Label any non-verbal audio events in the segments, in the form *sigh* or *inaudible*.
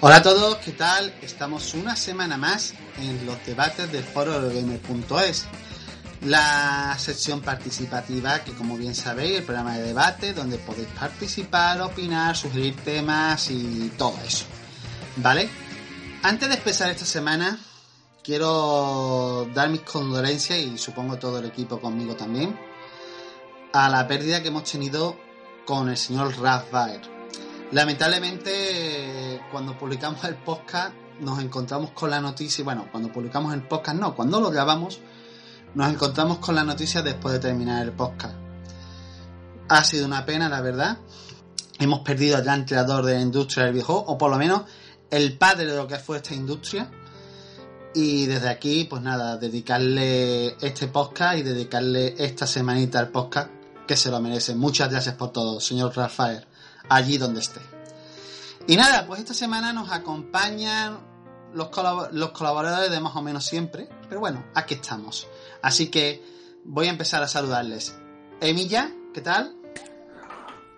Hola a todos, ¿qué tal? Estamos una semana más en los debates del foro de Gamer.es, la sección participativa que como bien sabéis, el programa de debate donde podéis participar, opinar, sugerir temas y todo eso. ¿Vale? Antes de empezar esta semana, quiero dar mis condolencias y supongo todo el equipo conmigo también a la pérdida que hemos tenido con el señor Ralph Lamentablemente, cuando publicamos el podcast, nos encontramos con la noticia, bueno, cuando publicamos el podcast no, cuando lo grabamos, nos encontramos con la noticia después de terminar el podcast. Ha sido una pena, la verdad. Hemos perdido al gran creador de la industria del viejo, o por lo menos el padre de lo que fue esta industria. Y desde aquí, pues nada, dedicarle este podcast y dedicarle esta semanita al podcast que se lo merece. Muchas gracias por todo, señor Rafael, allí donde esté. Y nada, pues esta semana nos acompañan los, los colaboradores de más o menos siempre, pero bueno, aquí estamos. Así que voy a empezar a saludarles. Emilia, ¿qué tal?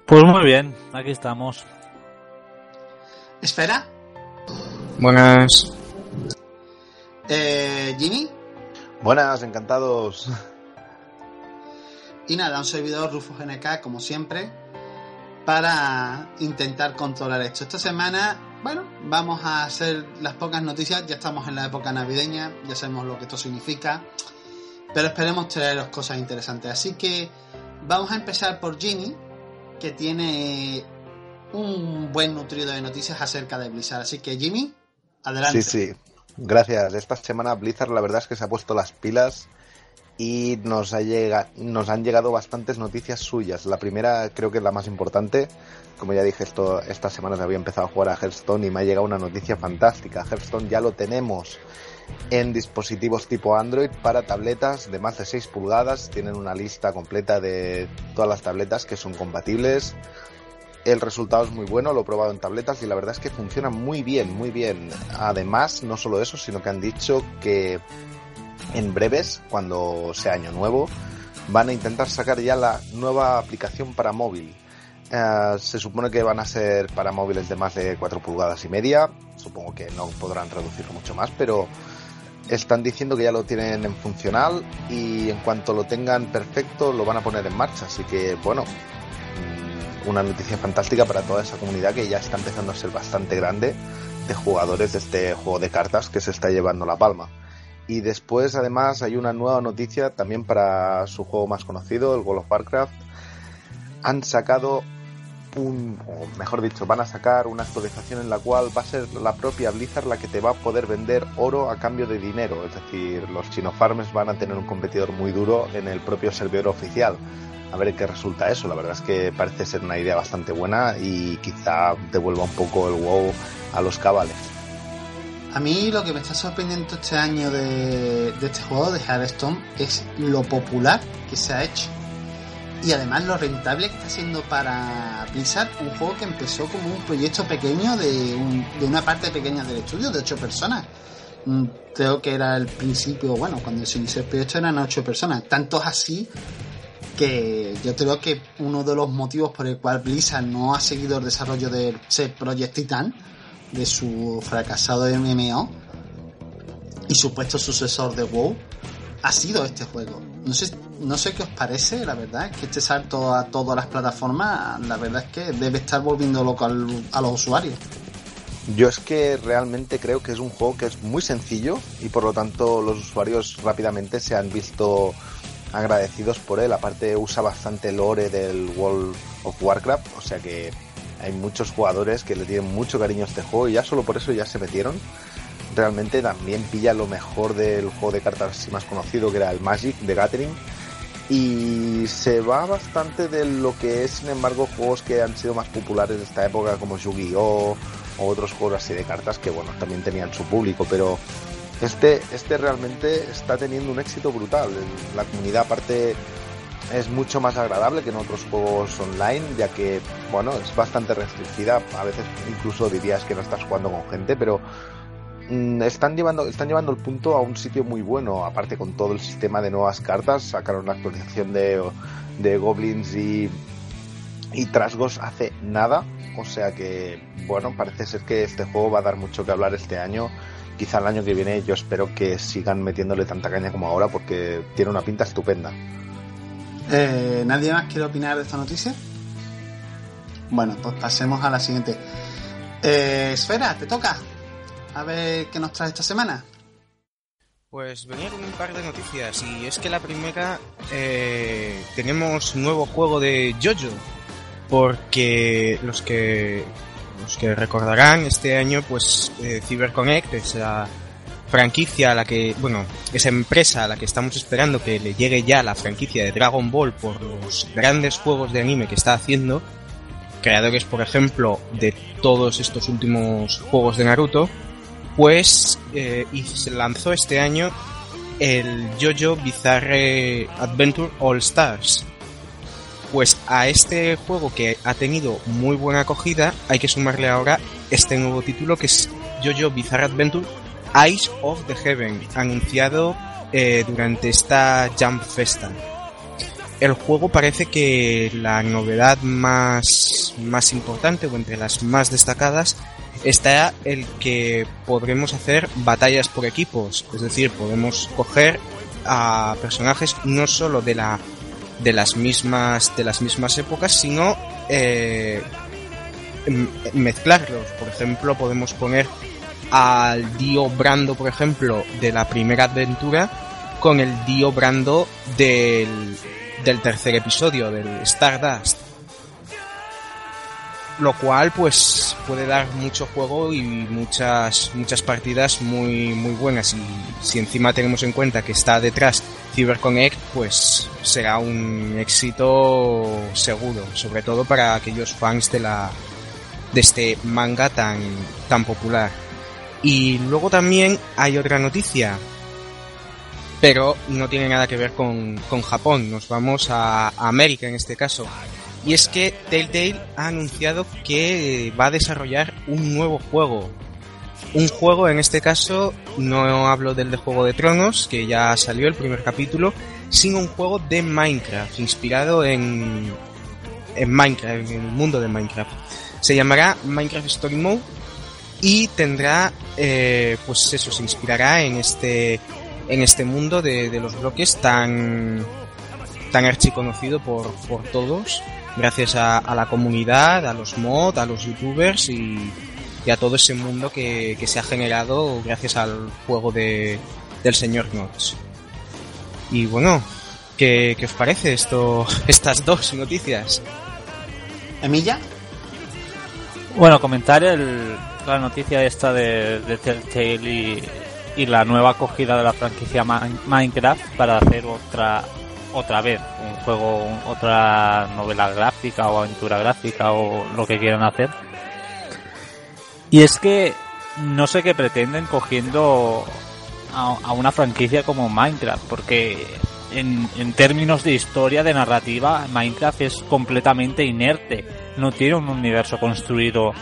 Pues muy bien, aquí estamos. Esfera. Buenas. Eh, Jimmy. Buenas, encantados. Y nada, un servidor Rufo GNK, como siempre, para intentar controlar esto. Esta semana, bueno, vamos a hacer las pocas noticias. Ya estamos en la época navideña, ya sabemos lo que esto significa. Pero esperemos traeros cosas interesantes. Así que vamos a empezar por Ginny, que tiene un buen nutrido de noticias acerca de Blizzard. Así que Jimmy, adelante. Sí, sí. Gracias. Esta semana Blizzard la verdad es que se ha puesto las pilas y nos, ha llega, nos han llegado bastantes noticias suyas. La primera creo que es la más importante. Como ya dije, esto, esta semana había empezado a jugar a Hearthstone y me ha llegado una noticia fantástica. Hearthstone ya lo tenemos en dispositivos tipo Android para tabletas de más de 6 pulgadas. Tienen una lista completa de todas las tabletas que son compatibles. El resultado es muy bueno, lo he probado en tabletas y la verdad es que funciona muy bien, muy bien. Además, no solo eso, sino que han dicho que en breves, cuando sea año nuevo, van a intentar sacar ya la nueva aplicación para móvil. Eh, se supone que van a ser para móviles de más de 4 pulgadas y media. Supongo que no podrán reducirlo mucho más, pero están diciendo que ya lo tienen en funcional y en cuanto lo tengan perfecto lo van a poner en marcha. Así que, bueno, mm, una noticia fantástica para toda esa comunidad que ya está empezando a ser bastante grande de jugadores de este juego de cartas que se está llevando la palma. Y después, además, hay una nueva noticia también para su juego más conocido, el World of Warcraft. Han sacado un, o mejor dicho, van a sacar una actualización en la cual va a ser la propia Blizzard la que te va a poder vender oro a cambio de dinero. Es decir, los chino farms van a tener un competidor muy duro en el propio servidor oficial. A ver qué resulta eso. La verdad es que parece ser una idea bastante buena y quizá devuelva un poco el WoW a los cabales. A mí lo que me está sorprendiendo este año de, este juego de Hearthstone es lo popular que se ha hecho. Y además lo rentable que está siendo para Blizzard un juego que empezó como un proyecto pequeño de, una parte pequeña del estudio, de ocho personas. Mm, creo que era el principio, bueno, cuando se inició el proyecto eran ocho personas. Tantos así que yo creo que uno de los motivos por el cual Blizzard no ha seguido el desarrollo de ese Project Titan de su fracasado MMO y supuesto sucesor de WoW ha sido este juego. No sé, no sé qué os parece, la verdad, que este salto a todas las plataformas, la verdad es que debe estar volviendo loco a los usuarios. Yo es que realmente creo que es un juego que es muy sencillo y por lo tanto los usuarios rápidamente se han visto agradecidos por él. Aparte usa bastante lore del World of Warcraft, o sea que hay muchos jugadores que le tienen mucho cariño a este juego y ya solo por eso ya se metieron. Realmente también pilla lo mejor del juego de cartas más conocido, que era el Magic de Gathering. Y se va bastante de lo que es, sin embargo, juegos que han sido más populares de esta época, como Yu-Gi-Oh! o otros juegos así de cartas que, bueno, también tenían su público, pero este, este realmente está teniendo un éxito brutal. La comunidad, aparte, es mucho más agradable que en otros juegos online, ya que, bueno, es bastante restringida. A veces incluso dirías que no estás jugando con gente, pero mm, están llevando, están llevando el punto a un sitio muy bueno. Aparte con todo el sistema de nuevas cartas, sacaron una actualización de, de goblins y, y Trasgos hace nada, o sea que, bueno, parece ser que este juego va a dar mucho que hablar este año. Quizá el año que viene yo espero que sigan metiéndole tanta caña como ahora porque tiene una pinta estupenda. Eh, ¿Nadie más quiere opinar de esta noticia? Bueno, pues pasemos a la siguiente. Eh, Esfera, te toca. A ver qué nos trae esta semana. Pues venía con un par de noticias y es que la primera eh, tenemos nuevo juego de Jojo porque los que los que recordarán este año pues eh, CyberConnect esa franquicia a la que bueno esa empresa a la que estamos esperando que le llegue ya la franquicia de Dragon Ball por los grandes juegos de anime que está haciendo creadores por ejemplo de todos estos últimos juegos de Naruto pues eh, y se lanzó este año el JoJo Bizarre Adventure All Stars. Pues a este juego que ha tenido muy buena acogida hay que sumarle ahora este nuevo título que es JoJo Bizarre Adventure Eyes of the Heaven, anunciado eh, durante esta Jump Festa. El juego parece que la novedad más, más importante o entre las más destacadas está el que podremos hacer batallas por equipos, es decir, podemos coger a personajes no solo de la de las mismas de las mismas épocas, sino eh, mezclarlos. Por ejemplo, podemos poner al Dio Brando, por ejemplo, de la primera aventura con el Dio Brando del, del tercer episodio, del Stardust. Lo cual pues puede dar mucho juego y muchas muchas partidas muy muy buenas. Y si encima tenemos en cuenta que está detrás CyberConnect pues será un éxito seguro sobre todo para aquellos fans de la de este manga tan tan popular y luego también hay otra noticia pero no tiene nada que ver con, con Japón nos vamos a América en este caso y es que Telltale ha anunciado que va a desarrollar un nuevo juego. Un juego, en este caso, no hablo del de Juego de Tronos, que ya salió el primer capítulo, sino un juego de Minecraft, inspirado en, en Minecraft, en el mundo de Minecraft. Se llamará Minecraft Story Mode y tendrá, eh, pues eso, se inspirará en este, en este mundo de, los bloques tan, tan archiconocido por, por todos gracias a, la comunidad, a los mods, a los youtubers y, a todo ese mundo que, se ha generado gracias al juego de, del señor Notch. Y bueno, ¿qué, os parece esto, *laughs* estas dos noticias? ¿Emilla? Bueno, comentar el, la noticia esta de, Telltale y, la nueva acogida de la franquicia Minecraft para hacer otra otra vez un juego, otra novela gráfica o aventura gráfica o lo que quieran hacer. Y es que no sé qué pretenden cogiendo a, una franquicia como Minecraft, porque en, en, términos de historia, de narrativa, Minecraft es completamente inerte. No tiene un universo construido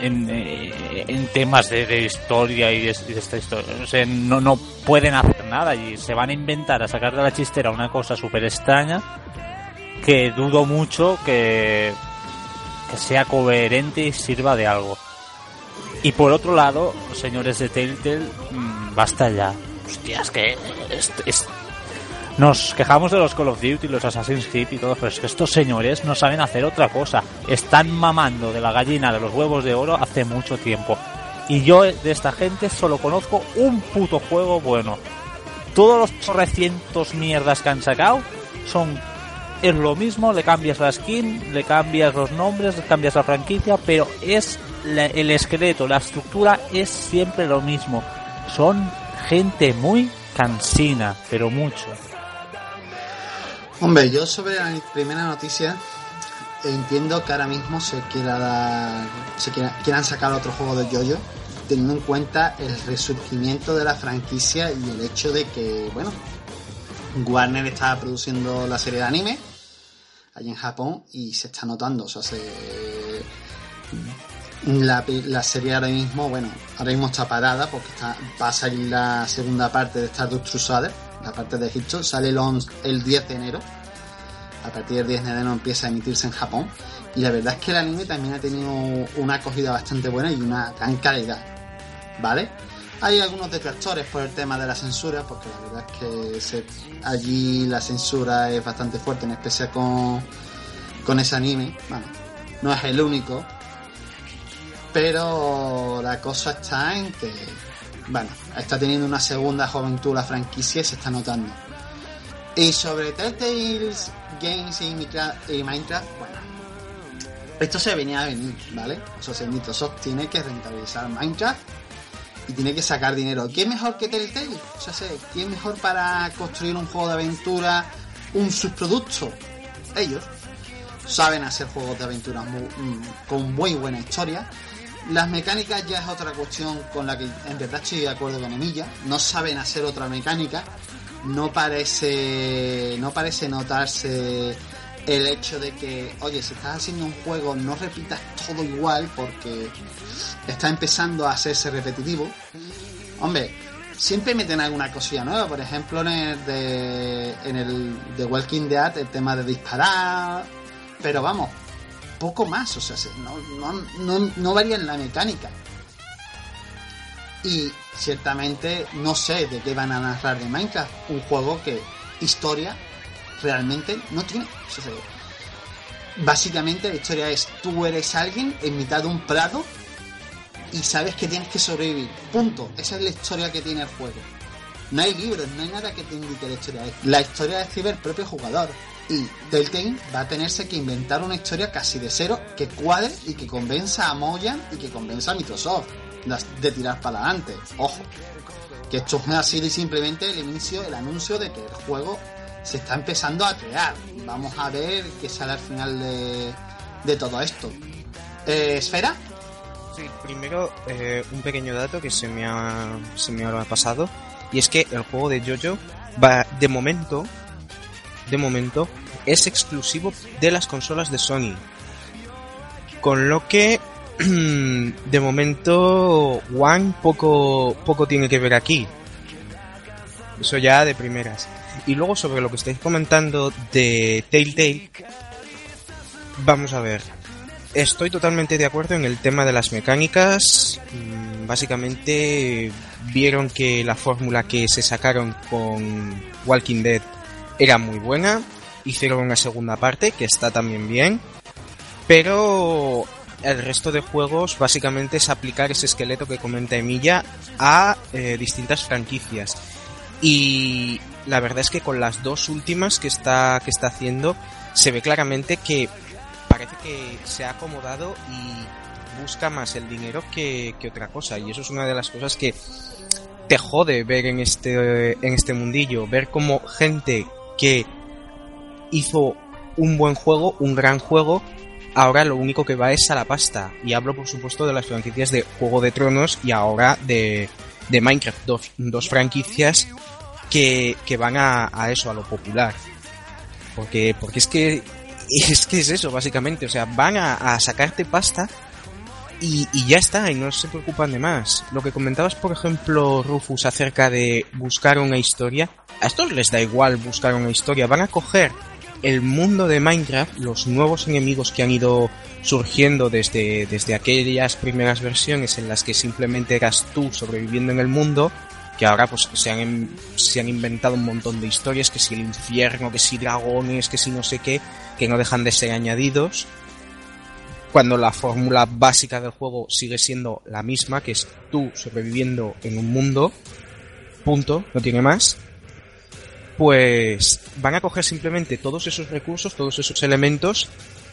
en, eh, en temas de, historia y de, esta historia. O sea, no, no pueden hacer nada y se van a inventar a sacar de la chistera una cosa súper extraña que dudo mucho que, que sea coherente y sirva de algo. Y por otro lado, señores de Telltale, mm, basta ya. Hostias, que es, nos quejamos de los Call of Duty, los Assassin's Creed y todo, pero es que estos señores no saben hacer otra cosa. Están mamando de la gallina de los huevos de oro hace mucho tiempo. Y yo de esta gente solo conozco un puto juego bueno. Todos los recientes mierdas que han sacado son es lo mismo, le cambias la skin, le cambias los nombres, le cambias la franquicia, pero es el esqueleto, la estructura es siempre lo mismo. Son gente muy cansina, pero mucho. Hombre, yo sobre la primera noticia entiendo que ahora mismo se quiera dar, se quieran sacar otro juego de Jojo, teniendo en cuenta el resurgimiento de la franquicia y el hecho de que, bueno, Warner está produciendo la serie de anime allí en Japón y se está notando, o sea, se, la, la, serie ahora mismo, bueno, ahora mismo está parada porque está, va a salir la segunda parte de Stardust Crusader la parte de Egipto, sale el, el 10 de enero. a partir del 10 de enero empieza a emitirse en Japón. Y la verdad es que el anime también ha tenido una acogida bastante buena y una gran calidad. ¿Vale? Hay algunos detractores por el tema de la censura, porque la verdad es que allí la censura es bastante fuerte, en especial con, con ese anime. Bueno, no es el único, pero la cosa está en que, bueno, está teniendo una segunda juventud la franquicia y se está notando. Y sobre Telltales Games y Minecraft, bueno, esto se venía a venir, ¿vale? O sea, Microsoft tiene que rentabilizar Minecraft y tiene que sacar dinero. ¿Quién mejor que Telltale? O sea, ¿quién mejor para construir un juego de aventura, un subproducto? Ellos saben hacer juegos de aventura mm, con muy buena historia las mecánicas ya es otra cuestión con la que en verdad estoy de acuerdo con Emilla. No saben hacer otra mecánica. No parece. No parece notarse el hecho de que, oye, si estás haciendo un juego, no repitas todo igual porque está empezando a hacerse repetitivo. Hombre, siempre meten alguna cosilla nueva. Por ejemplo, en el de, en el de Walking Dead, el tema de disparar. Pero vamos, poco más, o sea, no, no, no, varía en la mecánica. Y ciertamente no sé de qué van a narrar de Minecraft, un juego que historia realmente no tiene. básicamente la historia es tú eres alguien en mitad de un prado y sabes que tienes que sobrevivir. Punto. Esa es la historia que tiene el juego. No hay libros, no hay nada que te indique la historia. La historia escribe el propio jugador. Y Telltale va a tenerse que inventar una historia casi de cero que cuadre y que convenza a Moyan y que convenza a Microsoft de tirar para adelante. Ojo, que esto es así simplemente el inicio, el anuncio de que el juego se está empezando a crear. Vamos a ver qué sale al final de, todo esto. Eh, ¿Esfera? Sí, primero eh, un pequeño dato que se me, se me ha pasado. Y es que el juego de Jojo va, de momento, de momento, es exclusivo de las consolas de Sony. Con lo que, *clears throat* de momento, One poco, poco tiene que ver aquí. Eso ya de primeras. Y luego sobre lo que estáis comentando de Telltale, vamos a ver. Estoy totalmente de acuerdo en el tema de las mecánicas. Mm, básicamente vieron que la fórmula que se sacaron con Walking Dead era muy buena. Hicieron una segunda parte que está también bien. Pero el resto de juegos básicamente es aplicar ese esqueleto que comenta Emilia a eh, distintas franquicias. Y la verdad es que con las dos últimas que está, que está haciendo se ve claramente que parece que se ha acomodado y busca más el dinero que, que otra cosa. Y eso es una de las cosas que te jode ver en este, en este mundillo. Ver como gente que hizo un buen juego, un gran juego, ahora lo único que va es a la pasta. Y hablo, por supuesto, de las franquicias de Juego de Tronos y ahora de, de Minecraft. Dos, dos franquicias que, que van a, a, eso, a lo popular. Porque, porque es que *laughs* es que es eso, básicamente. O sea, van a, a sacarte pasta y, y, ya está, y no se preocupan de más. Lo que comentabas, por ejemplo, Rufus, acerca de buscar una historia, a estos les da igual buscar una historia, van a coger el mundo de Minecraft, los nuevos enemigos que han ido surgiendo desde, desde aquellas primeras versiones en las que simplemente eras tú sobreviviendo en el mundo, que ahora pues se han, se han inventado un montón de historias, que si el infierno, que si dragones, que si no sé qué, que no dejan de ser añadidos cuando la fórmula básica del juego sigue siendo la misma, que es tú sobreviviendo en un mundo, punto, no tiene más, pues van a coger simplemente todos esos recursos, todos esos elementos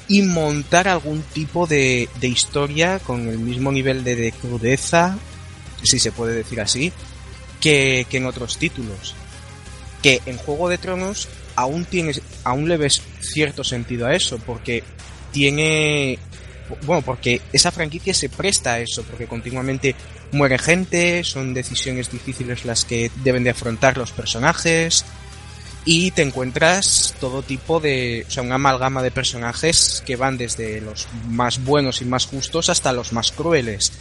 y montar algún tipo de, de historia con el mismo nivel de, de, crudeza, si se puede decir así, que, que en otros títulos. Que en Juego de Tronos aún tienes, aún le ves cierto sentido a eso, porque tiene bueno, porque esa franquicia se presta a eso, porque continuamente muere gente, son decisiones difíciles las que deben de afrontar los personajes y te encuentras todo tipo de, o sea, una amalgama de personajes que van desde los más buenos y más justos hasta los más crueles.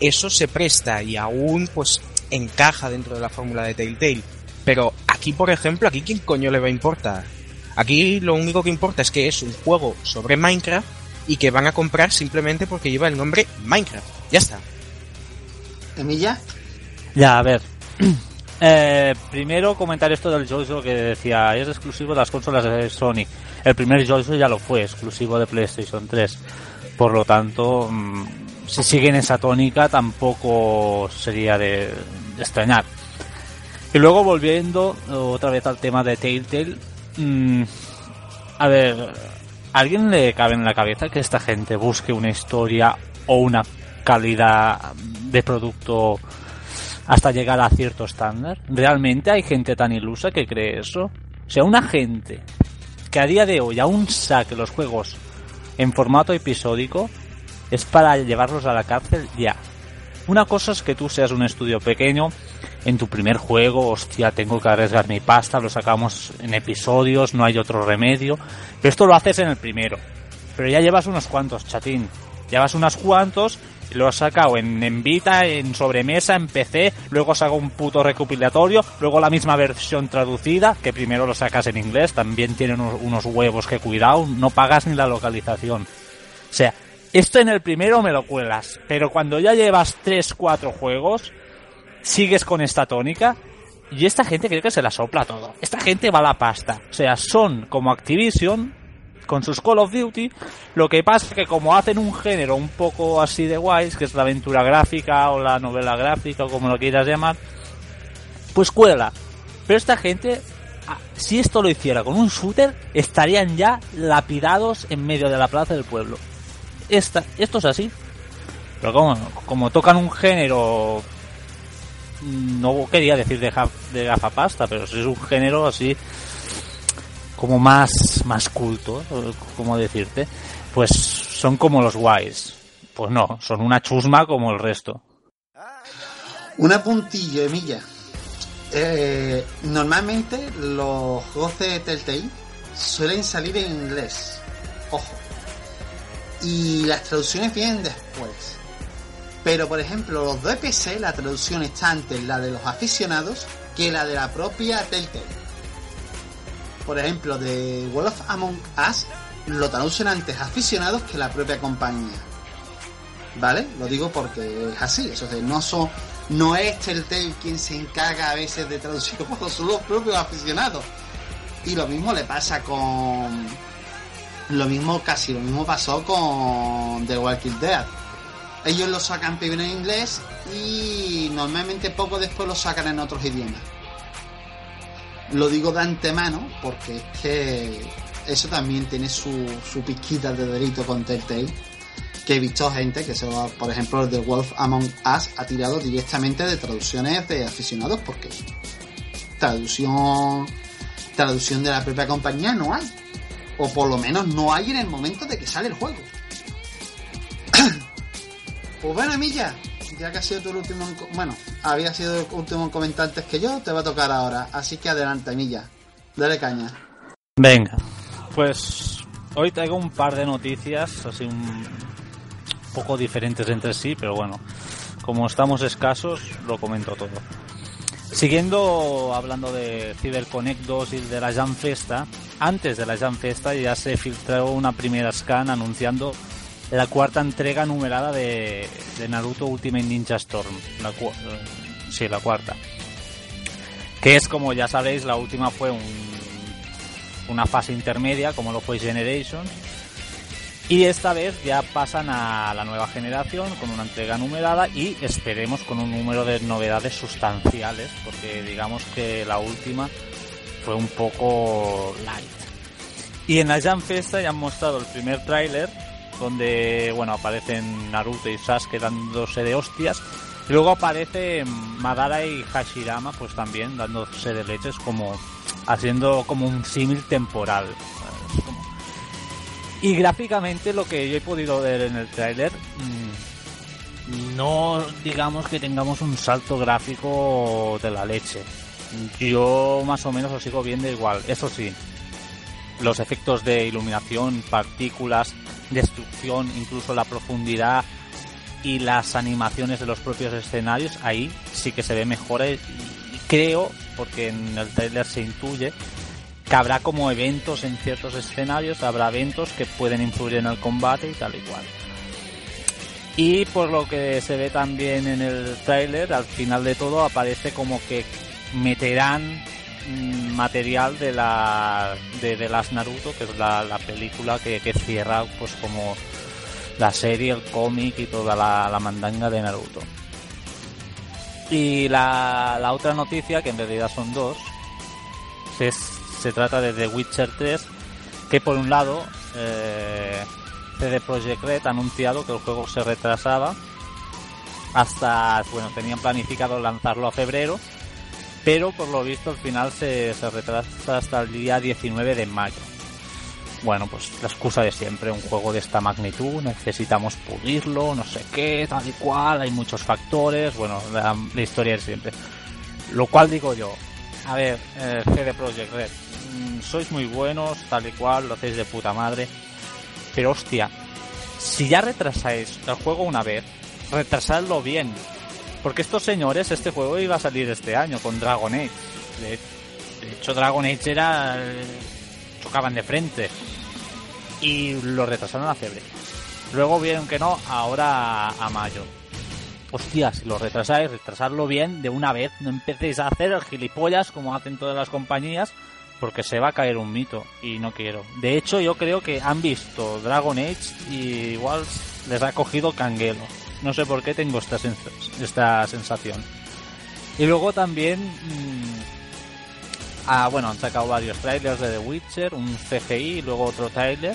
Eso se presta y aún pues encaja dentro de la fórmula de Telltale. Pero aquí, por ejemplo, aquí quién coño le va a importar. Aquí lo único que importa es que es un juego sobre Minecraft y que van a comprar simplemente porque lleva el nombre Minecraft. Ya está. ¿Emilla? Ya, a ver. *clears throat* Eh, primero comentar esto del Jojo que decía, es exclusivo de las consolas de Sony. El primer Jojo ya lo fue, exclusivo de PlayStation 3. Por lo tanto, mm, si siguen esa tónica tampoco sería de, de extrañar. Y luego volviendo otra vez al tema de Telltale, mm, a ver, ¿a alguien le cabe en la cabeza que esta gente busque una historia o una calidad de producto hasta llegar a cierto estándar? ¿Realmente hay gente tan ilusa que cree eso? O sea, una gente que a día de hoy aún saque los juegos en formato episódico es para llevarlos a la cárcel ya. Una cosa es que tú seas un estudio pequeño en tu primer juego, hostia, tengo que arriesgar mi pasta, lo sacamos en episodios, no hay otro remedio. Pero esto lo haces en el primero. Pero ya llevas unos cuantos, chatín. Llevas unos cuantos lo has sacado en, en Vita, en sobremesa, en PC, luego saco un puto recopilatorio, luego la misma versión traducida, que primero lo sacas en inglés, también tiene unos, unos huevos que cuidado, no pagas ni la localización. O sea, esto en el primero me lo cuelas, pero cuando ya llevas 3, 4 juegos, sigues con esta tónica y esta gente creo que se la sopla todo. Esta gente va a la pasta. O sea, son como Activision con sus Call of Duty. Lo que pasa es que como hacen un género un poco así de guays, que es la aventura gráfica o la novela gráfica o como lo quieras llamar, pues cuela. Pero esta gente, ah, si esto lo hiciera con un shooter, estarían ya lapidados en medio de la plaza del pueblo. Esta, esto es así. Pero como, como tocan un género no quería decir de, de gafapasta, pero es un género así como más más culto, como decirte, pues son como los guays. Pues no, son una chusma como el resto. Una puntilla, Emilla. Eh, normalmente los juegos de Telltale suelen salir en inglés. Ojo. Y las traducciones vienen después. Pero por ejemplo, los de PC, la traducción está antes la de los aficionados que la de la propia Telltale. Por ejemplo, de World of Among Us lo traducen antes aficionados que la propia compañía. ¿Vale? Lo digo porque es así. Eso es, no no es Telltale quien se encarga a veces de traducir *laughs* juegos, son los propios aficionados. Y lo mismo le pasa con. Lo mismo, casi lo mismo pasó con The Walking Dead. Ellos lo sacan primero en inglés y normalmente poco después lo sacan en otros idiomas. Lo digo de antemano porque es que eso también tiene su, su pizquita de delito con Telltale que he visto gente que se va, por ejemplo, The Wolf Among Us ha tirado directamente de traducciones de aficionados porque traducción traducción de la propia compañía no hay o por lo menos no hay en el momento de que sale el juego pues bueno Milla ya que ha sido tu último bueno había sido el último en comentar antes que yo te va a tocar ahora. Así que adelante Milla dale caña. Venga, pues hoy traigo un par de noticias así un poco diferentes entre sí, pero bueno, como estamos escasos, lo comento todo. Siguiendo hablando de CyberConnect 2 y de la Jam Festa, antes de la Jam Festa ya se filtró una primera scan anunciando la cuarta entrega numerada de, Naruto Ultimate Ninja Storm. La eh, sí, la cuarta. Que es, como ya sabéis, la última fue un una fase intermedia como lo fue Generations y esta vez ya pasan a la nueva generación con una entrega numerada y esperemos con un número de novedades sustanciales porque digamos que la última fue un poco light y en la Jam Festa ya han mostrado el primer tráiler donde bueno aparecen Naruto y Sasuke dándose de hostias y luego aparece Madara y Hashirama pues también dándose de leches como haciendo como un símil temporal. Y gráficamente lo que yo he podido ver en el tráiler, mm, no digamos que tengamos un salto gráfico de la leche. Yo más o menos lo sigo viendo igual. Eso sí, los efectos de iluminación, partículas, destrucción, incluso la profundidad y las animaciones de los propios escenarios, ahí sí que se ve mejor y creo, porque en el trailer se intuye, que habrá como eventos en ciertos escenarios, habrá eventos que pueden influir en el combate y tal y cual. Y por lo que se ve también en el tráiler, al final de todo aparece como que meterán material de la de, las Naruto, que es la, la película que, que, cierra pues como la serie, el cómic y toda la, la mandanga de Naruto. Y la, la, otra noticia, que en realidad son dos, es, se trata de The Witcher 3, que por un lado eh, CD Projekt Red ha anunciado que el juego se retrasaba hasta, bueno, tenían planificado lanzarlo a febrero, pero por lo visto al final se, retrasa hasta el día 19 de mayo. Bueno, pues la excusa de siempre, un juego de esta magnitud, necesitamos pulirlo, no sé qué, tal y cual, hay muchos factores, bueno, la, historia de siempre. Lo cual digo yo, a ver, eh, CD Projekt Red, mmm, sois muy buenos, tal y cual, lo hacéis de puta madre, pero hostia, si ya retrasáis el juego una vez, retrasadlo bien, porque estos señores, este juego iba a salir este año con Dragon Age. De, hecho, Dragon Age era. chocaban de frente. Y lo retrasaron a febrero. Luego vieron que no, ahora a, mayo. Hostia, si lo retrasáis, retrasarlo bien de una vez. No empecéis a hacer gilipollas como hacen todas las compañías, porque se va a caer un mito y no quiero. De hecho, yo creo que han visto Dragon Age y igual les ha cogido canguelo. No sé por qué tengo esta, esta sensación. Y luego también... Mmm, ah, bueno, han sacado varios trailers de The Witcher, un CGI y luego otro trailer,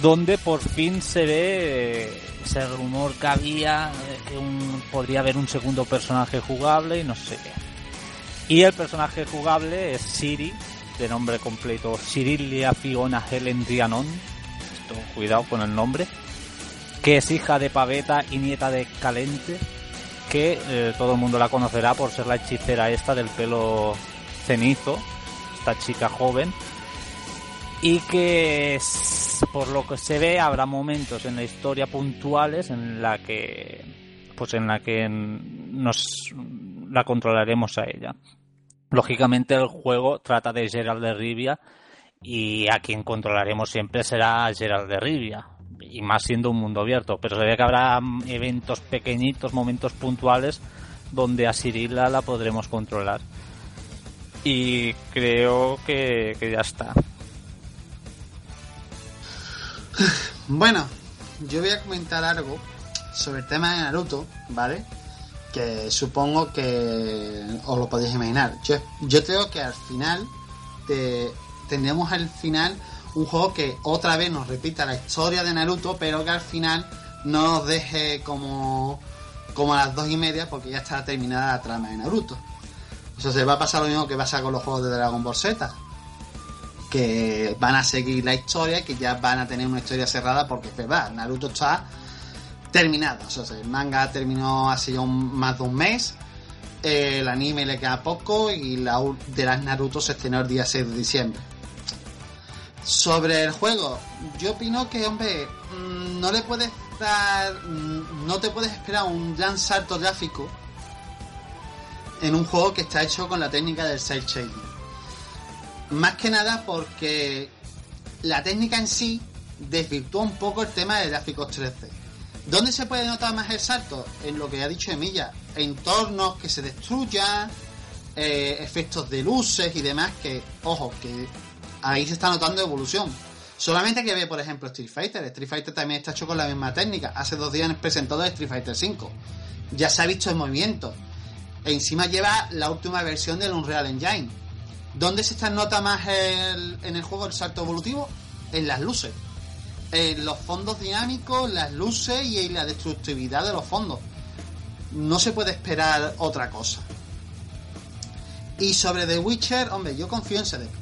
donde por fin se ve ese rumor que había, que un, podría haber un segundo personaje jugable y no sé qué. Y el personaje jugable es Siri, de nombre completo Cirilia Fiona Helen Rhiannon. Esto, cuidado con el nombre que es hija de Paveta y nieta de Calente, que eh, todo el mundo la conocerá por ser la hechicera esta del pelo cenizo, esta chica joven, y que por lo que se ve habrá momentos en la historia puntuales en la que pues en la que nos la controlaremos a ella. Lógicamente el juego trata de Gerald de Rivia y a quien controlaremos siempre será Gerald de Rivia, y más siendo un mundo abierto, pero se ve que habrá eventos pequeñitos, momentos puntuales donde a Cirila la podremos controlar. Y creo que, que ya está. Bueno, yo voy a comentar algo sobre el tema de Naruto, ¿vale? Que supongo que os lo podéis imaginar. Yo, yo creo que al final te, tendremos al final un juego que otra vez nos repita la historia de Naruto, pero que al final no nos deje como, como a las dos y media porque ya está terminada la trama de Naruto. O sea, se va a pasar lo mismo que pasa con los juegos de Dragon Ball Z. Que van a seguir la historia y que ya van a tener una historia cerrada porque es verdad, Naruto está terminado. O sea, el manga terminó hace ya un, más de un mes. El anime le queda poco y la de las Naruto se estrenó el día 6 de diciembre. Sobre el juego, yo opino que, hombre, no le puedes dar. No te puedes esperar un gran salto gráfico en un juego que está hecho con la técnica del side shading. Más que nada porque la técnica en sí desvirtúa un poco el tema de gráficos 3D. ¿Dónde se puede notar más el salto? En lo que ha dicho Emilia, entornos que se destruyan, eh, efectos de luces y demás que, ojo, que ahí se está notando evolución. Solamente que ver, por ejemplo, Street Fighter. Street Fighter también está hecho con la misma técnica. Hace dos días han presentado Street Fighter 5. Ya se ha visto el movimiento. E encima lleva la última versión del Unreal Engine. ¿Dónde se está nota más en el juego el salto evolutivo? En las luces. En los fondos dinámicos, las luces y en la destructividad de los fondos. No se puede esperar otra cosa. Y sobre The Witcher, hombre, yo confío en CD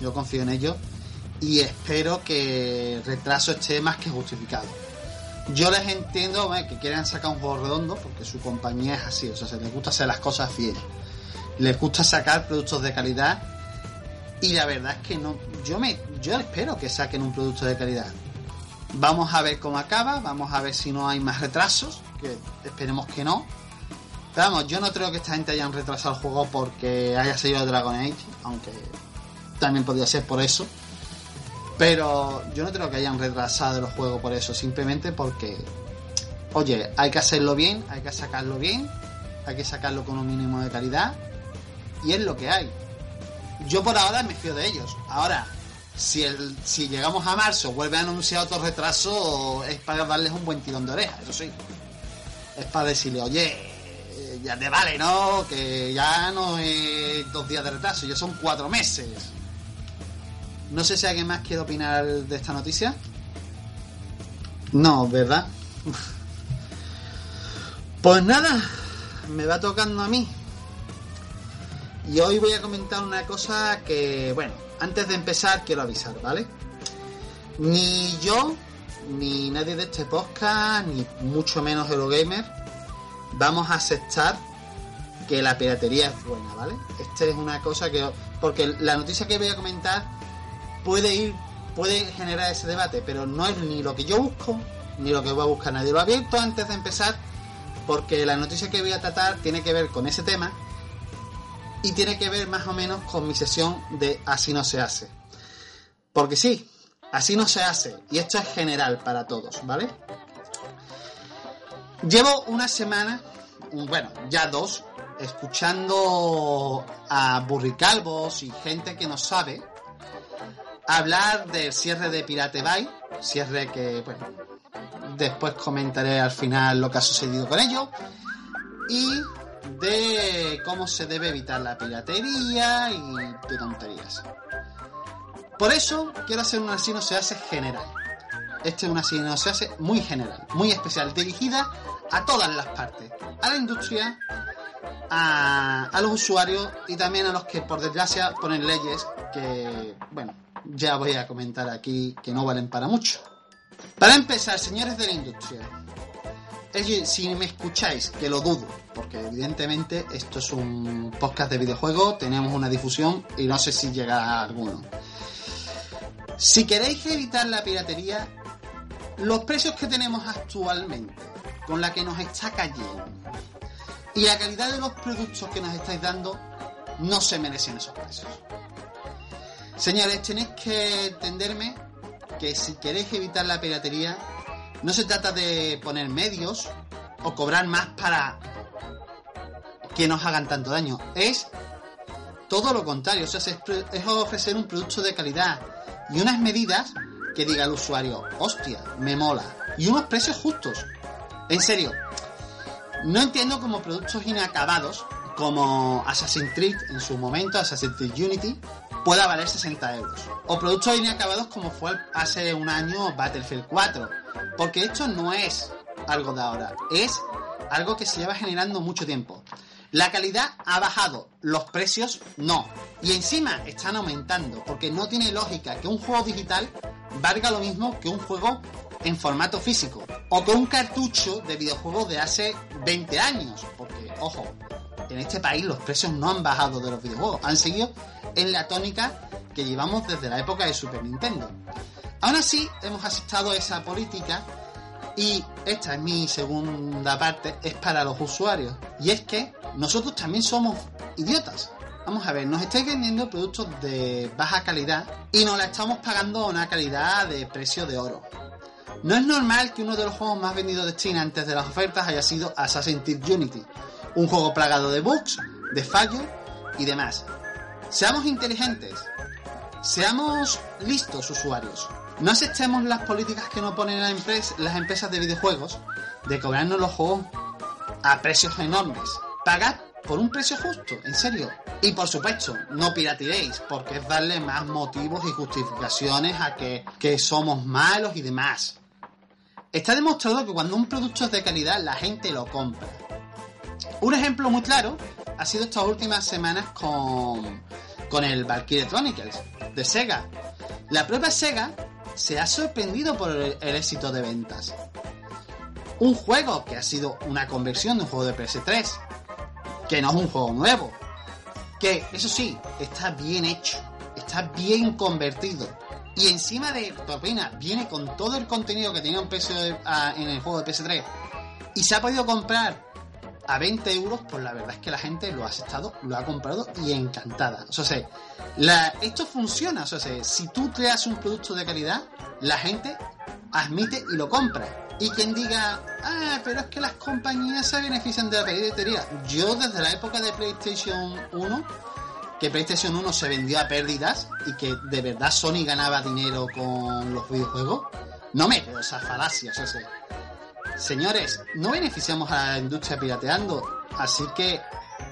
yo confío en ello y espero que el retraso esté más que justificado. Yo les entiendo que quieran sacar un juego redondo porque su compañía es así, o sea, se les gusta hacer las cosas fieles. Les gusta sacar productos de calidad y la verdad es que no, yo me, yo espero que saquen un producto de calidad. Vamos a ver cómo acaba, vamos a ver si no hay más retrasos, que esperemos que no. Pero vamos, yo no creo que esta gente hayan retrasado el juego porque haya salido Dragon Age, aunque también podría ser por eso. Pero yo no creo que hayan retrasado los juegos por eso, simplemente porque, oye, hay que hacerlo bien, hay que sacarlo bien, hay que sacarlo con un mínimo de calidad, y es lo que hay. Yo por ahora me fío de ellos. Ahora, si, el, si llegamos a marzo, vuelve a anunciar otro retraso, es para darles un buen tirón de oreja, eso sí. Es para decirle, oye, ya te vale, ¿no? Que ya no es dos días de retraso, ya son cuatro meses. No sé si alguien más quiere opinar de esta noticia. No, ¿verdad? Pues nada, me va tocando a mí. Y hoy voy a comentar una cosa que, bueno, antes de empezar quiero avisar, ¿vale? Ni yo, ni nadie de este podcast, ni mucho menos Eurogamer, vamos a aceptar que la piratería es buena, ¿vale? Esta es una cosa que... Porque la noticia que voy a comentar puede ir, puede generar ese debate, pero no es ni lo que yo busco, ni lo que va a buscar nadie. Lo abierto antes de empezar, porque la noticia que voy a tratar tiene que ver con ese tema y tiene que ver más o menos con mi sesión de Así no se hace. Porque sí, así no se hace, y esto es general para todos, ¿vale? Llevo una semana, bueno, ya dos, escuchando a burricalvos y gente que no sabe hablar del cierre de Pirate Bay, cierre que, bueno, después comentaré al final lo que ha sucedido con ello, y de cómo se debe evitar la piratería y tonterías. Por eso quiero hacer una se hace general. Este es una se hace muy general, muy especial, dirigida a todas las partes, a la industria, a los usuarios y también a los que por desgracia ponen leyes que, bueno, ya voy a comentar aquí que no valen para mucho. Para empezar, señores de la industria, si me escucháis, que lo dudo, porque evidentemente esto es un podcast de videojuegos, tenemos una difusión y no sé si llega a alguno. Si queréis evitar la piratería, los precios que tenemos actualmente, con la que nos está cayendo, y la calidad de los productos que nos estáis dando, no se merecen esos precios. Señores, tenéis que entenderme que si queréis evitar la piratería, no se trata de poner medios o cobrar más para que nos hagan tanto daño. Es todo lo contrario. O sea, es ofrecer un producto de calidad y unas medidas que diga el usuario, hostia, me mola. Y unos precios justos. En serio, no entiendo como productos inacabados, como Assassin's Creed en su momento, Assassin's Creed Unity, pueda valer 60 euros. O productos inacabados como fue hace un año Battlefield 4. Porque esto no es algo de ahora, es algo que se lleva generando mucho tiempo. La calidad ha bajado, los precios no. Y encima están aumentando, porque no tiene lógica que un juego digital valga lo mismo que un juego en formato físico. O que un cartucho de videojuego de hace 20 años. Porque, ojo, en este país los precios no han bajado de los videojuegos, han seguido en la tónica que llevamos desde la época de Super Nintendo. Aún así, hemos aceptado esa política y esta es mi segunda parte, es para los usuarios. Y es que nosotros también somos idiotas. Vamos a ver, nos estáis vendiendo productos de baja calidad y nos la estamos pagando a una calidad de precio de oro. No es normal que uno de los juegos más vendidos de China antes de las ofertas haya sido Assassin's Creed Unity, un juego plagado de bugs, de fallos y demás. Seamos inteligentes, seamos listos usuarios. No aceptemos las políticas que nos ponen las, empresas de videojuegos de cobrarnos los juegos a precios enormes. Pagad por un precio justo, en serio. Y por supuesto, no pirateéis, porque es darle más motivos y justificaciones a que, que somos malos y demás. Está demostrado que cuando un producto es de calidad, la gente lo compra. Un ejemplo muy claro ha sido estas últimas semanas con, con el Valkyrie Chronicles de Sega. La propia Sega se ha sorprendido por el, éxito de ventas. Un juego que ha sido una conversión de un juego de PS3, que no es un juego nuevo, que eso sí, está bien hecho, está bien convertido. Y encima de Torpina viene con todo el contenido que tenía un PS, en el juego de PS3 y se ha podido comprar a 20 euros, pues la verdad es que la gente lo ha aceptado, lo ha comprado y encantada. O sea, esto funciona. O sea, si tú creas un producto de calidad, la gente admite y lo compra. Y quien diga, ah, pero es que las compañías se benefician de la piratería. Yo desde la época de PlayStation 1, que PlayStation 1 se vendió a pérdidas y que de verdad Sony ganaba dinero con los videojuegos, no me creo esas falacias. O sea, señores, no beneficiamos a la industria pirateando, así que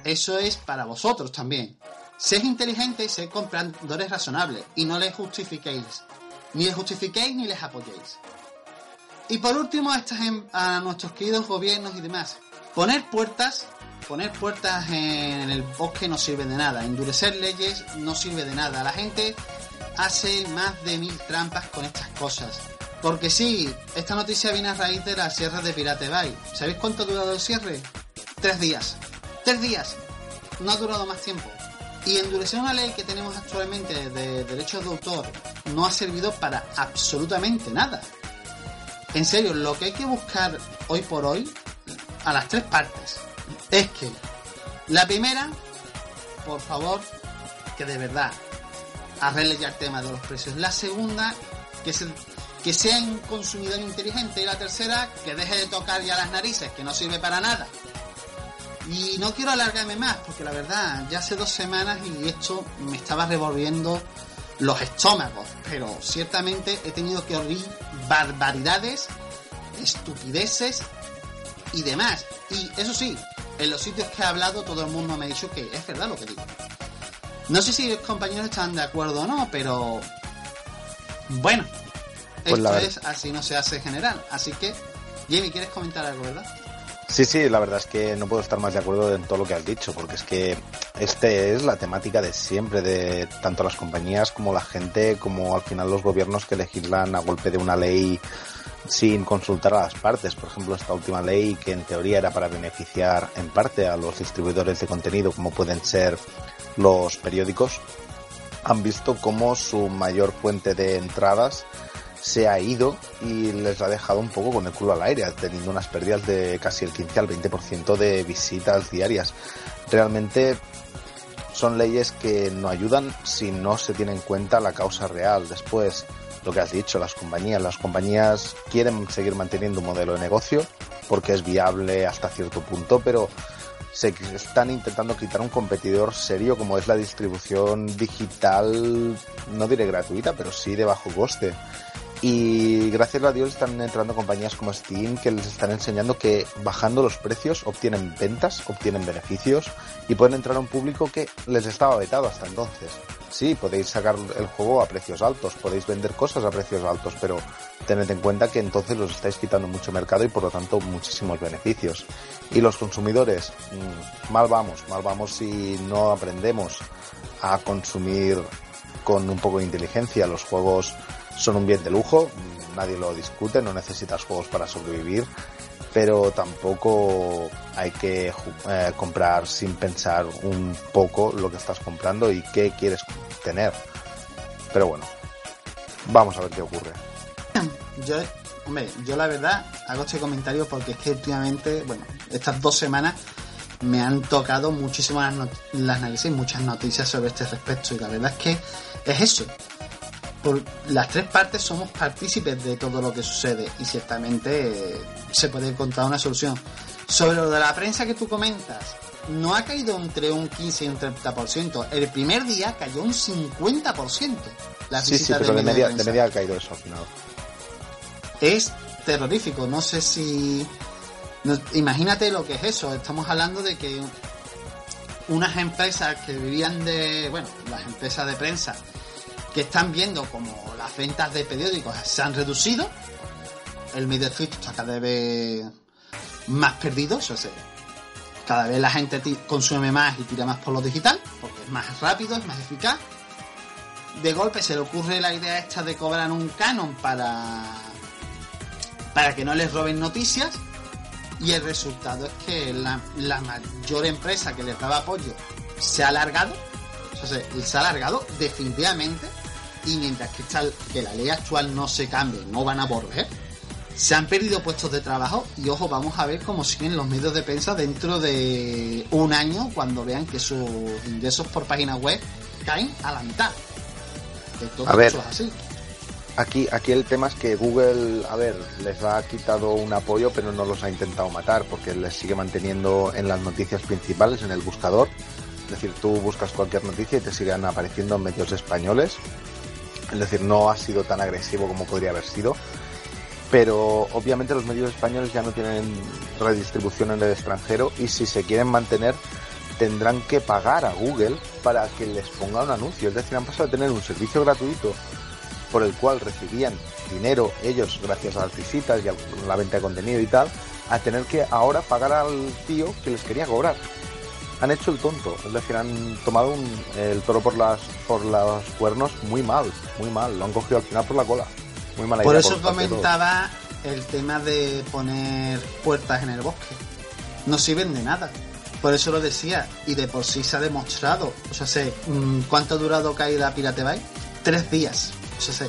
eso es para vosotros también. Sed inteligentes y sed compradores razonables y no les justifiquéis. Ni les justifiquéis ni les apoyéis. Y por último, em, a nuestros queridos gobiernos y demás. Poner puertas, poner puertas en el bosque no sirve de nada. Endurecer leyes no sirve de nada. La gente hace más de mil trampas con estas cosas. Porque sí, esta noticia viene a raíz de la sierra de Pirate Bay. ¿Sabéis cuánto ha durado el cierre? Tres días. Tres días. No ha durado más tiempo. Y endurecer una ley que tenemos actualmente de derechos de autor no ha servido para absolutamente nada. En serio, lo que hay que buscar hoy por hoy, a las tres partes, es que la primera, por favor, que de verdad arregle ya el tema de los precios. La segunda, que, se, que sea un consumidor inteligente. Y la tercera, que deje de tocar ya las narices, que no sirve para nada. Y no quiero alargarme más, porque la verdad, ya hace dos semanas y esto me estaba revolviendo los estómagos, pero ciertamente he tenido que oír barbaridades, estupideces y demás. Y eso sí, en los sitios que he hablado todo el mundo me ha dicho que es verdad lo que digo. No sé si los compañeros están de acuerdo o no, pero bueno, pues esto es así no se hace general. Así que, Jamie, ¿quieres comentar algo, verdad? Sí, sí, la verdad es que no puedo estar más de acuerdo en todo lo que has dicho, porque es que este es la temática de siempre, de tanto las compañías como la gente, como al final los gobiernos que legislan a golpe de una ley sin consultar a las partes. Por ejemplo, esta última ley que en teoría era para beneficiar en parte a los distribuidores de contenido, como pueden ser los periódicos, han visto como su mayor fuente de entradas se ha ido y les ha dejado un poco con el culo al aire, teniendo unas pérdidas de casi el 15 al 20% de visitas diarias. Realmente son leyes que no ayudan si no se tiene en cuenta la causa real. Después, lo que has dicho, las compañías. Las compañías quieren seguir manteniendo un modelo de negocio porque es viable hasta cierto punto, pero se están intentando quitar un competidor serio como es la distribución digital, no diré gratuita, pero sí de bajo coste. Y gracias a Dios están entrando compañías como Steam que les están enseñando que bajando los precios obtienen ventas, obtienen beneficios y pueden entrar a un público que les estaba vetado hasta entonces. Sí, podéis sacar el juego a precios altos, podéis vender cosas a precios altos, pero tened en cuenta que entonces los estáis quitando mucho mercado y por lo tanto muchísimos beneficios. Y los consumidores, mm, mal vamos, mal vamos si no aprendemos a consumir con un poco de inteligencia los juegos son un bien de lujo, nadie lo discute, no necesitas juegos para sobrevivir, pero tampoco hay que eh, comprar sin pensar un poco lo que estás comprando y qué quieres tener. Pero bueno, vamos a ver qué ocurre. Yo, yo la verdad hago este comentario porque es que últimamente, bueno, estas dos semanas me han tocado muchísimo las, las y muchas noticias sobre este respecto y la verdad es que es eso por las tres partes somos partícipes de todo lo que sucede y ciertamente eh, se puede encontrar una solución. Sobre lo de la prensa que tú comentas, no ha caído entre un 15 y un 30%. El primer día cayó un 50%. La sí, sí, pero de, media, de media ha caído eso al final. Es terrorífico. No sé si... imagínate lo que es eso. Estamos hablando de que unas empresas que vivían de... Bueno, las empresas de prensa que están viendo como las ventas de periódicos se han reducido, el medio está cada vez más perdido, o sea, cada vez la gente consume más y tira más por lo digital, porque es más rápido, es más eficaz. De golpe se le ocurre la idea esta de cobrar un canon para, para que no les roben noticias y el resultado es que la, mayor empresa que les daba apoyo se ha alargado, o se ha alargado definitivamente y mientras que, que la ley actual no se cambie, no van a volver, Se han perdido puestos de trabajo y ojo, vamos a ver cómo siguen los medios de prensa dentro de un año cuando vean que sus ingresos por página web caen a la mitad. Todo A ver. eso es así. Aquí, aquí el tema es que Google, a ver, les ha quitado un apoyo, pero no los ha intentado matar, porque les sigue manteniendo en las noticias principales, en el buscador. Es decir, tú buscas cualquier noticia y te siguen apareciendo en medios españoles. Es decir, no ha sido tan agresivo como podría haber sido. Pero obviamente los medios españoles ya no tienen redistribución en el extranjero y si se quieren mantener tendrán que pagar a Google para que les ponga un anuncio. Es decir, han pasado de tener un servicio gratuito por el cual recibían dinero ellos gracias a las visitas y a la venta de contenido y tal, a tener que ahora pagar al tío que les quería cobrar. Han hecho el tonto, es decir, han tomado un- el toro por las por los cuernos muy mal, muy mal, lo han cogido al final por la cola. Muy mala Por idea eso comentaba el tema de poner puertas en el bosque. No sirven de nada. Por eso lo decía. Y de por sí se ha demostrado. O sea, sé, mm, ¿cuánto ha durado Caída Pirate Bay? Tres días. O sea, sé,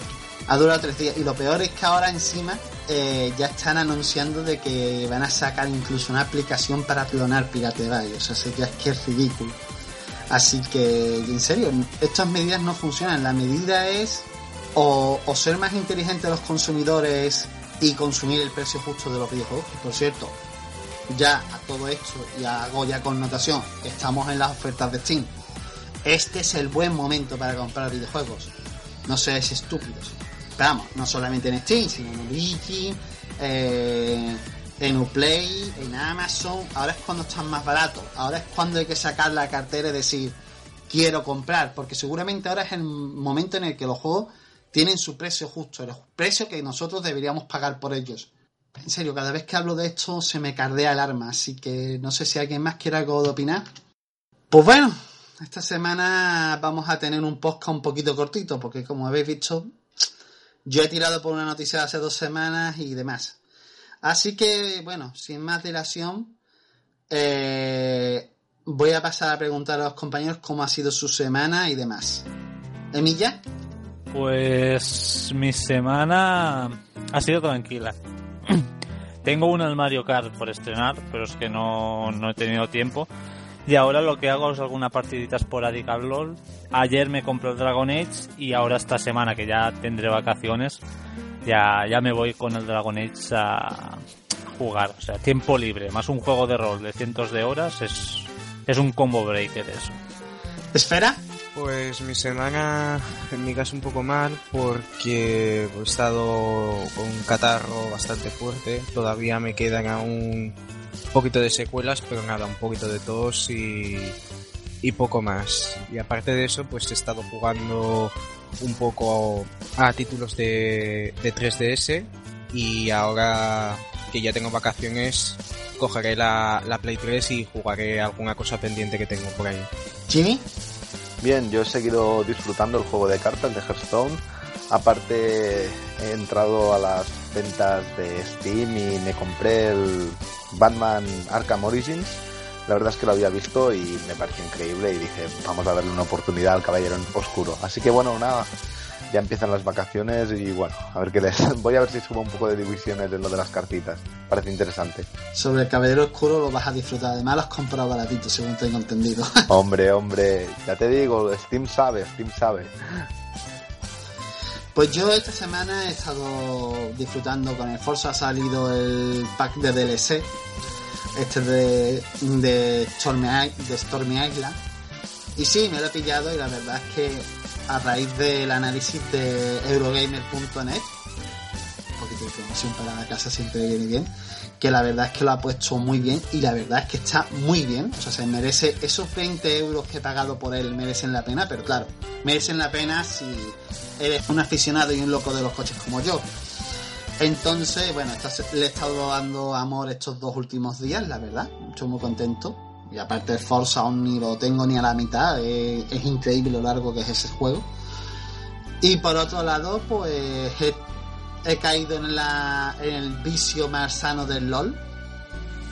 ha durado tres días. Y lo peor es que ahora encima eh, ya están anunciando de que van a sacar incluso una aplicación para clonar Pirate Bay. O sea, que es que es ridículo. Así que, en serio, estas medidas no funcionan. La medida es o, ser más inteligentes los consumidores y consumir el precio justo de los videojuegos. Por cierto, ya a todo esto y hago ya connotación, estamos en las ofertas de Steam. Este es el buen momento para comprar videojuegos. No seáis estúpidos. Vamos, no solamente en Steam, sino en Origin, eh, en Uplay, en Amazon. Ahora es cuando están más baratos. Ahora es cuando hay que sacar la cartera y decir, quiero comprar. Porque seguramente ahora es el momento en el que los juegos tienen su precio justo, el precio que nosotros deberíamos pagar por ellos. En serio, cada vez que hablo de esto se me cardea el arma, así que no sé si alguien más quiere algo de opinar. Pues bueno, esta semana vamos a tener un podcast un poquito cortito, porque como habéis visto, yo he tirado por una noticia hace dos semanas y demás. Así que, bueno, sin más dilación, eh, voy a pasar a preguntar a los compañeros cómo ha sido su semana y demás. Emilia, Pues mi semana ha sido tranquila. *clears throat* Tengo un Mario Kart por estrenar, pero es que no, no he tenido tiempo. Y ahora lo que hago es alguna partidita esporádica al LOL. Ayer me compré el Dragon Age y ahora esta semana que ya tendré vacaciones, ya, ya me voy con el Dragon Age a jugar. O sea, tiempo libre, más un juego de rol de cientos de horas, es, es un combo breaker eso. Esfera, Pues mi semana, en mi caso, un poco mal porque he estado con un catarro bastante fuerte. Todavía me quedan aún un poquito de secuelas, pero nada, un poquito de tos y, y poco más. Y aparte de eso, pues he estado jugando un poco a títulos de, de 3DS y ahora que ya tengo vacaciones, cogeré la, la Play 3 y jugaré alguna cosa pendiente que tengo por ahí. Jimmy, Bien, yo he seguido disfrutando el juego de cartas de Hearthstone. Aparte, he entrado a las ventas de Steam y me compré el Batman Arkham Origins. La verdad es que lo había visto y me pareció increíble y dije, vamos a darle una oportunidad al Caballero Oscuro. Así que bueno, nada, ya empiezan las vacaciones y bueno, a ver qué les... *laughs* Voy a ver si subo un poco de divisiones en lo de las cartitas. Parece interesante. sobre el Caballero Oscuro lo vas a disfrutar. Además lo has comprado baratito, según tengo entendido. *laughs* Hombre, hombre, ya te digo, Steam sabe, Steam sabe. Pues yo esta semana he estado disfrutando con el Forza, ha salido el pack de DLC, este de, de, Stormy, Island. Y sí, me lo he pillado y la verdad es que a raíz del análisis de Eurogamer.net, un poquito de información para la casa siempre viene bien, que la verdad es que lo ha puesto muy bien y la verdad es que está muy bien, o sea, se merece esos 20 euros que he pagado por él merecen la pena, pero claro, merecen la pena si eres un aficionado y un loco de los coches como yo. Entonces, bueno, le he estado dando amor estos dos últimos días, la verdad. Estoy muy contento. Y aparte Forza aún ni lo tengo ni a la mitad. Es, increíble lo largo que es ese juego. Y por otro lado, pues he caído en, la, el vicio malsano del LOL.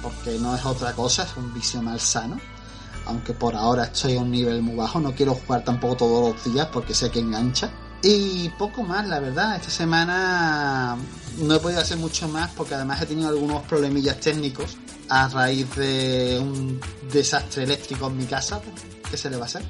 Porque no es otra cosa, es un vicio malsano. Aunque por ahora estoy a un nivel muy bajo. No quiero jugar tampoco todos los días porque sé que engancha. Y poco más, la verdad. Esta semana no he podido hacer mucho más porque además he tenido algunos problemillas técnicos a raíz de un desastre eléctrico en mi casa. ¿Qué se le va a hacer?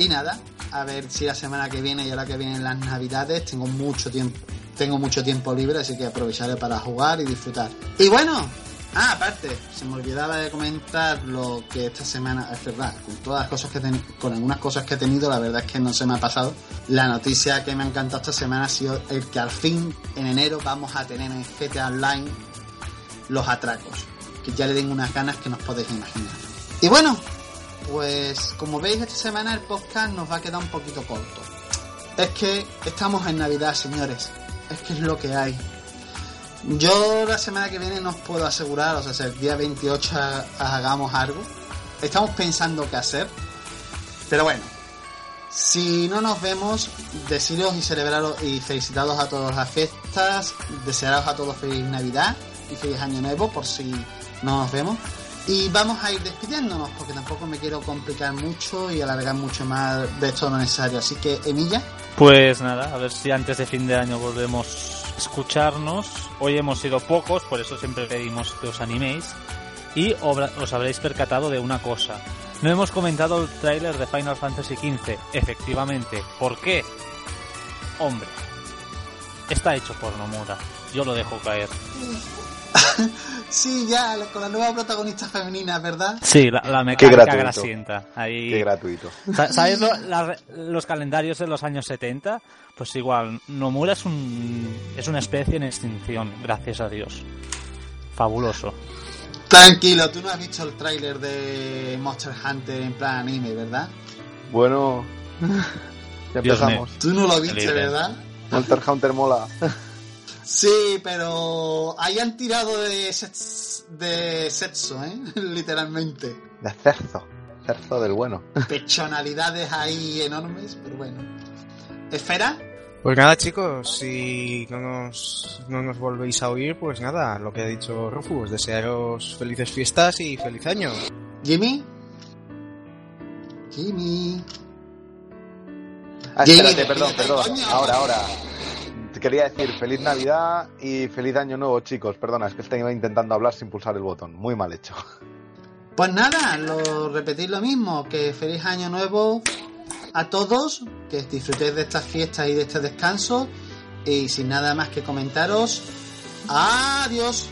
Y nada, a ver si la semana que viene y ahora que vienen las navidades tengo mucho tiempo. Tengo mucho tiempo libre, así que aprovecharé para jugar y disfrutar. Y bueno, Ah, aparte, se me olvidaba de comentar lo que esta semana, es verdad, con todas las cosas que he con algunas cosas que he tenido, la verdad es que no se me ha pasado. La noticia que me ha encantado esta semana ha sido el que al fin, en enero, vamos a tener en GTA Online los atracos. Que ya le den unas ganas que nos podéis imaginar. Y bueno, pues como veis esta semana el podcast nos va a quedar un poquito corto. Es que estamos en Navidad, señores. Es que es lo que hay yo la semana que viene no os puedo asegurar, o sea, el día 28 hagamos algo. Estamos pensando qué hacer. Pero bueno, si no nos vemos, deciros y celebraros y felicitaros a todas las fiestas, desearos a todos feliz Navidad y feliz Año Nuevo por si no nos vemos. Y vamos a ir despidiéndonos porque tampoco me quiero complicar mucho y alargar mucho más de todo lo necesario. Así que, Emilia. Pues nada, a ver si antes de fin de año volvemos escucharnos. Hoy hemos sido pocos, por eso siempre pedimos que os animéis. Y os habréis percatado de una cosa. No hemos comentado el tráiler de Final Fantasy XV. Efectivamente. ¿Por qué? Hombre. Está hecho por Nomura. Yo lo dejo caer. *laughs* sí, ya, con la nueva protagonista femenina, ¿verdad? Sí, la, mecánica grasienta. Ahí... Qué gratuito. ¿Sabes los calendarios de los años 70? Pues igual, Nomura es, un, es una especie en extinción, gracias a Dios. Fabuloso. Tranquilo, tú no has visto el tráiler de Monster Hunter en plan anime, ¿verdad? Bueno, *laughs* ya empezamos. Tú no lo viste, ¿verdad? Monster Hunter mola. *laughs* Sí, pero hayan tirado de, de sexo, ¿eh? *laughs* Literalmente. De cerzo. Cerzo del bueno. *laughs* Pechonalidades ahí enormes, pero bueno. ¿Esfera? Pues nada, chicos, si no nos, no nos volvéis a oír, pues nada, lo que ha dicho Rufus, desearos felices fiestas y feliz año. ¿Jimmy? Jimmy. Ah, espérate, perdón, perdón. Ahora, ahora quería decir feliz Navidad y feliz Año Nuevo, chicos. Perdona, es que estaba intentando hablar sin pulsar el botón. Muy mal hecho. *laughs* Pues nada, lo repetís lo mismo, que feliz Año Nuevo a todos, que disfrutéis de estas fiestas y de este descanso. Y sin nada más que comentaros, adiós.